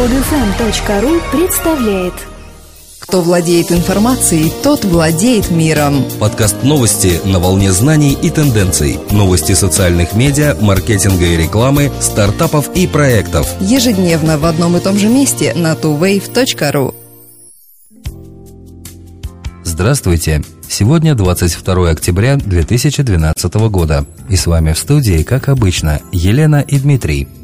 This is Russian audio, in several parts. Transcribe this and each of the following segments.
Podfm.ru представляет Кто владеет информацией, тот владеет миром. Подкаст новости на волне знаний и тенденций. Новости социальных медиа, маркетинга и рекламы, стартапов и проектов. Ежедневно в одном и том же месте на tuwave.ru. Здравствуйте! Сегодня 22 октября 2012 года. И с вами в студии, как обычно, Елена и Дмитрий –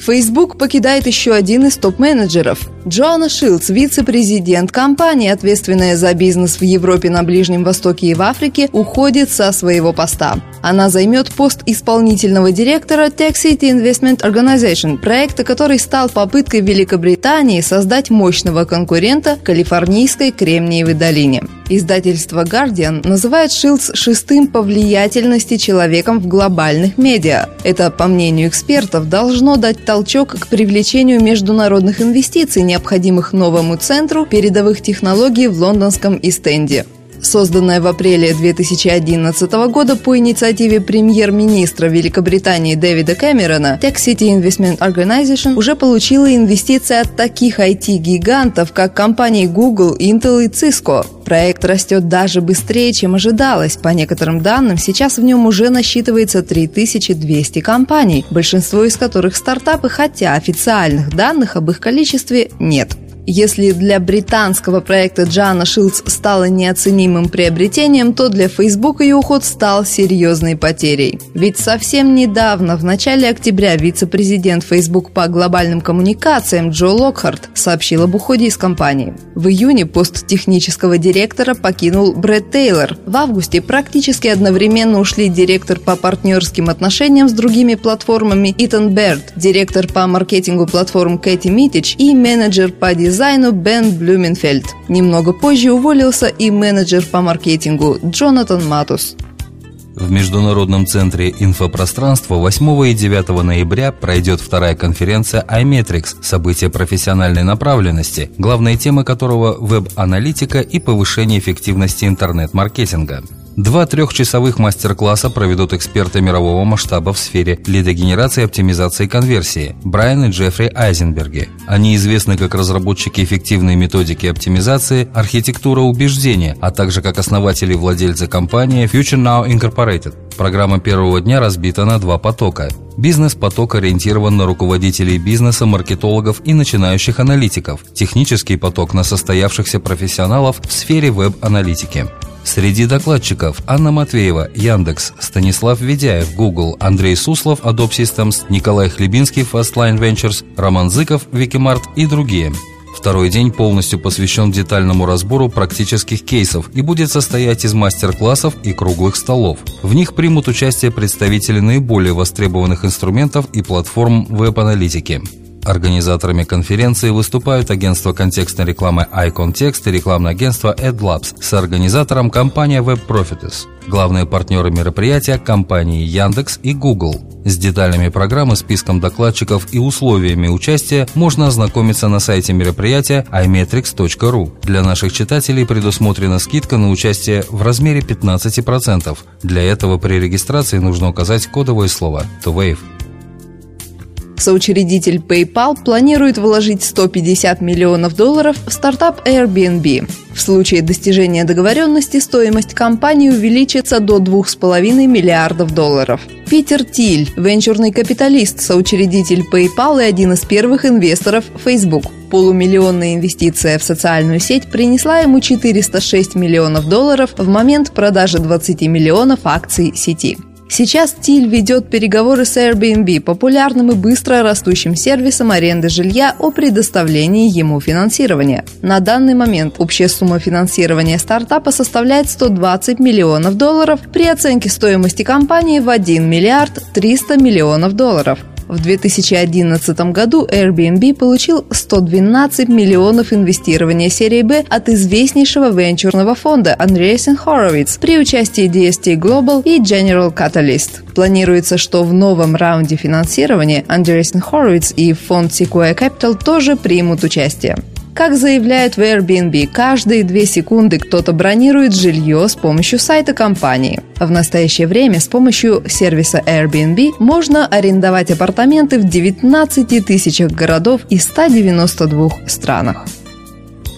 Facebook покидает еще один из топ-менеджеров. Джоанна Шилдс, вице-президент компании, ответственная за бизнес в Европе, на Ближнем Востоке и в Африке, уходит со своего поста. Она займет пост исполнительного директора Tech City Investment Organization, проекта, который стал попыткой Великобритании создать мощного конкурента Калифорнийской Кремниевой долине. Издательство Guardian называет Шилдс шестым по влиятельности человеком в глобальных медиа. Это, по мнению экспертов, должно дать толчок к привлечению международных инвестиций, необходимых новому центру передовых технологий в лондонском Истенде. Созданная в апреле 2011 года по инициативе премьер-министра Великобритании Дэвида Кэмерона, Tech City Investment Organization уже получила инвестиции от таких IT-гигантов, как компании Google, Intel и Cisco. Проект растет даже быстрее, чем ожидалось. По некоторым данным, сейчас в нем уже насчитывается 3200 компаний, большинство из которых стартапы, хотя официальных данных об их количестве нет. Если для британского проекта Джана Шилдс стало неоценимым приобретением, то для Facebook ее уход стал серьезной потерей. Ведь совсем недавно, в начале октября, вице-президент Facebook по глобальным коммуникациям Джо Локхарт сообщил об уходе из компании. В июне пост технического директора покинул Брэд Тейлор. В августе практически одновременно ушли директор по партнерским отношениям с другими платформами Итан Берд, директор по маркетингу платформ Кэти Митич и менеджер по дизайну дизайну Бен Блюменфельд. Немного позже уволился и менеджер по маркетингу Джонатан Матус. В Международном центре инфопространства 8 и 9 ноября пройдет вторая конференция iMetrics, событие профессиональной направленности, главные темы которого – веб-аналитика и повышение эффективности интернет-маркетинга. Два трехчасовых мастер-класса проведут эксперты мирового масштаба в сфере лидогенерации оптимизации конверсии Брайан и Джеффри Айзенберги. Они известны как разработчики эффективной методики оптимизации, архитектура убеждения, а также как основатели и владельцы компании Future Now Incorporated. Программа первого дня разбита на два потока. Бизнес-поток ориентирован на руководителей бизнеса, маркетологов и начинающих аналитиков. Технический поток на состоявшихся профессионалов в сфере веб-аналитики. Среди докладчиков Анна Матвеева, Яндекс, Станислав Ведяев, Google, Андрей Суслов, Adobe Systems, Николай Хлебинский, Fastline Ventures, Роман Зыков, Викимарт и другие. Второй день полностью посвящен детальному разбору практических кейсов и будет состоять из мастер-классов и круглых столов. В них примут участие представители наиболее востребованных инструментов и платформ веб-аналитики. Организаторами конференции выступают агентство контекстной рекламы iContext и рекламное агентство AdLabs с организатором компания WebProfiters. Главные партнеры мероприятия – компании Яндекс и Google. С деталями программы, списком докладчиков и условиями участия можно ознакомиться на сайте мероприятия imetrics.ru. Для наших читателей предусмотрена скидка на участие в размере 15%. Для этого при регистрации нужно указать кодовое слово TOWAVE. Соучредитель PayPal планирует вложить 150 миллионов долларов в стартап Airbnb. В случае достижения договоренности стоимость компании увеличится до 2,5 миллиардов долларов. Питер Тиль, венчурный капиталист, соучредитель PayPal и один из первых инвесторов Facebook. Полумиллионная инвестиция в социальную сеть принесла ему 406 миллионов долларов в момент продажи 20 миллионов акций сети. Сейчас Тиль ведет переговоры с Airbnb, популярным и быстро растущим сервисом аренды жилья о предоставлении ему финансирования. На данный момент общая сумма финансирования стартапа составляет 120 миллионов долларов при оценке стоимости компании в 1 миллиард 300 миллионов долларов. В 2011 году Airbnb получил 112 миллионов инвестирования серии B от известнейшего венчурного фонда Andreessen Horowitz при участии DST Global и General Catalyst. Планируется, что в новом раунде финансирования Andreessen Horowitz и фонд Sequoia Capital тоже примут участие. Как заявляют в Airbnb, каждые две секунды кто-то бронирует жилье с помощью сайта компании. В настоящее время с помощью сервиса Airbnb можно арендовать апартаменты в 19 тысячах городов и 192 странах.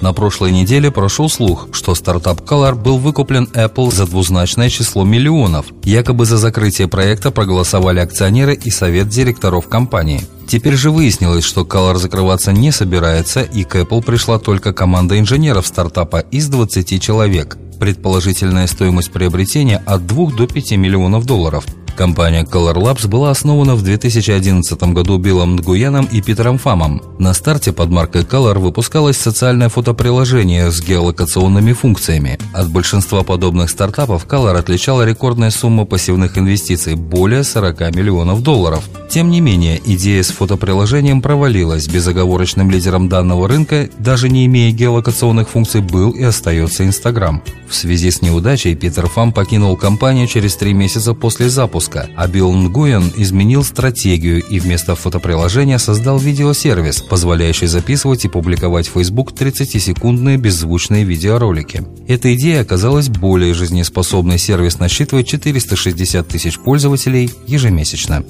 На прошлой неделе прошел слух, что стартап Color был выкуплен Apple за двузначное число миллионов. Якобы за закрытие проекта проголосовали акционеры и совет директоров компании. Теперь же выяснилось, что Color закрываться не собирается, и к Apple пришла только команда инженеров стартапа из 20 человек. Предположительная стоимость приобретения от 2 до 5 миллионов долларов – Компания Color Labs была основана в 2011 году Биллом Нгуеном и Питером Фамом. На старте под маркой Color выпускалось социальное фотоприложение с геолокационными функциями. От большинства подобных стартапов Color отличала рекордная сумма пассивных инвестиций – более 40 миллионов долларов. Тем не менее, идея с фотоприложением провалилась. Безоговорочным лидером данного рынка, даже не имея геолокационных функций, был и остается Instagram. В связи с неудачей Питер Фам покинул компанию через три месяца после запуска выпуска, а Билл Нгуен изменил стратегию и вместо фотоприложения создал видеосервис, позволяющий записывать и публиковать в Facebook 30-секундные беззвучные видеоролики. Эта идея оказалась более жизнеспособной, сервис насчитывает 460 тысяч пользователей ежемесячно.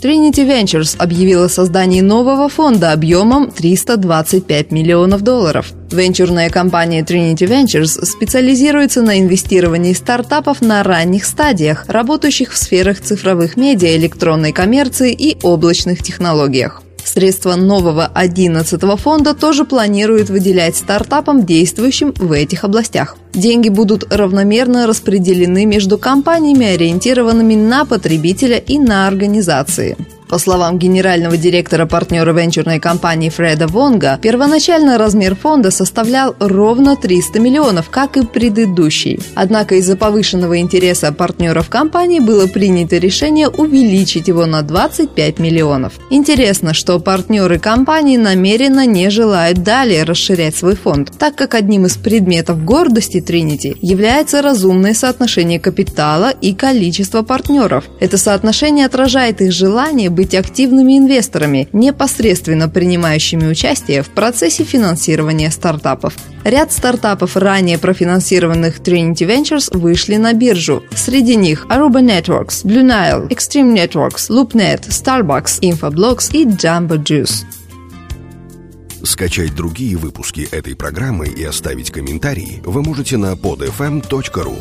Trinity Ventures объявила о создании нового фонда объемом 325 миллионов долларов. Венчурная компания Trinity Ventures специализируется на инвестировании стартапов на ранних стадиях, работающих в сферах цифровых медиа, электронной коммерции и облачных технологиях. Средства нового 11-го фонда тоже планируют выделять стартапам, действующим в этих областях. Деньги будут равномерно распределены между компаниями, ориентированными на потребителя и на организации. По словам генерального директора партнера венчурной компании Фреда Вонга, первоначально размер фонда составлял ровно 300 миллионов, как и предыдущий. Однако из-за повышенного интереса партнеров компании было принято решение увеличить его на 25 миллионов. Интересно, что партнеры компании намеренно не желают далее расширять свой фонд, так как одним из предметов гордости Trinity является разумное соотношение капитала и количества партнеров. Это соотношение отражает их желание быть активными инвесторами, непосредственно принимающими участие в процессе финансирования стартапов. Ряд стартапов, ранее профинансированных Trinity Ventures, вышли на биржу. Среди них Aruba Networks, Blue Nile, Extreme Networks, LoopNet, Starbucks, Infoblox и Jumbo Juice. Скачать другие выпуски этой программы и оставить комментарии вы можете на podfm.ru.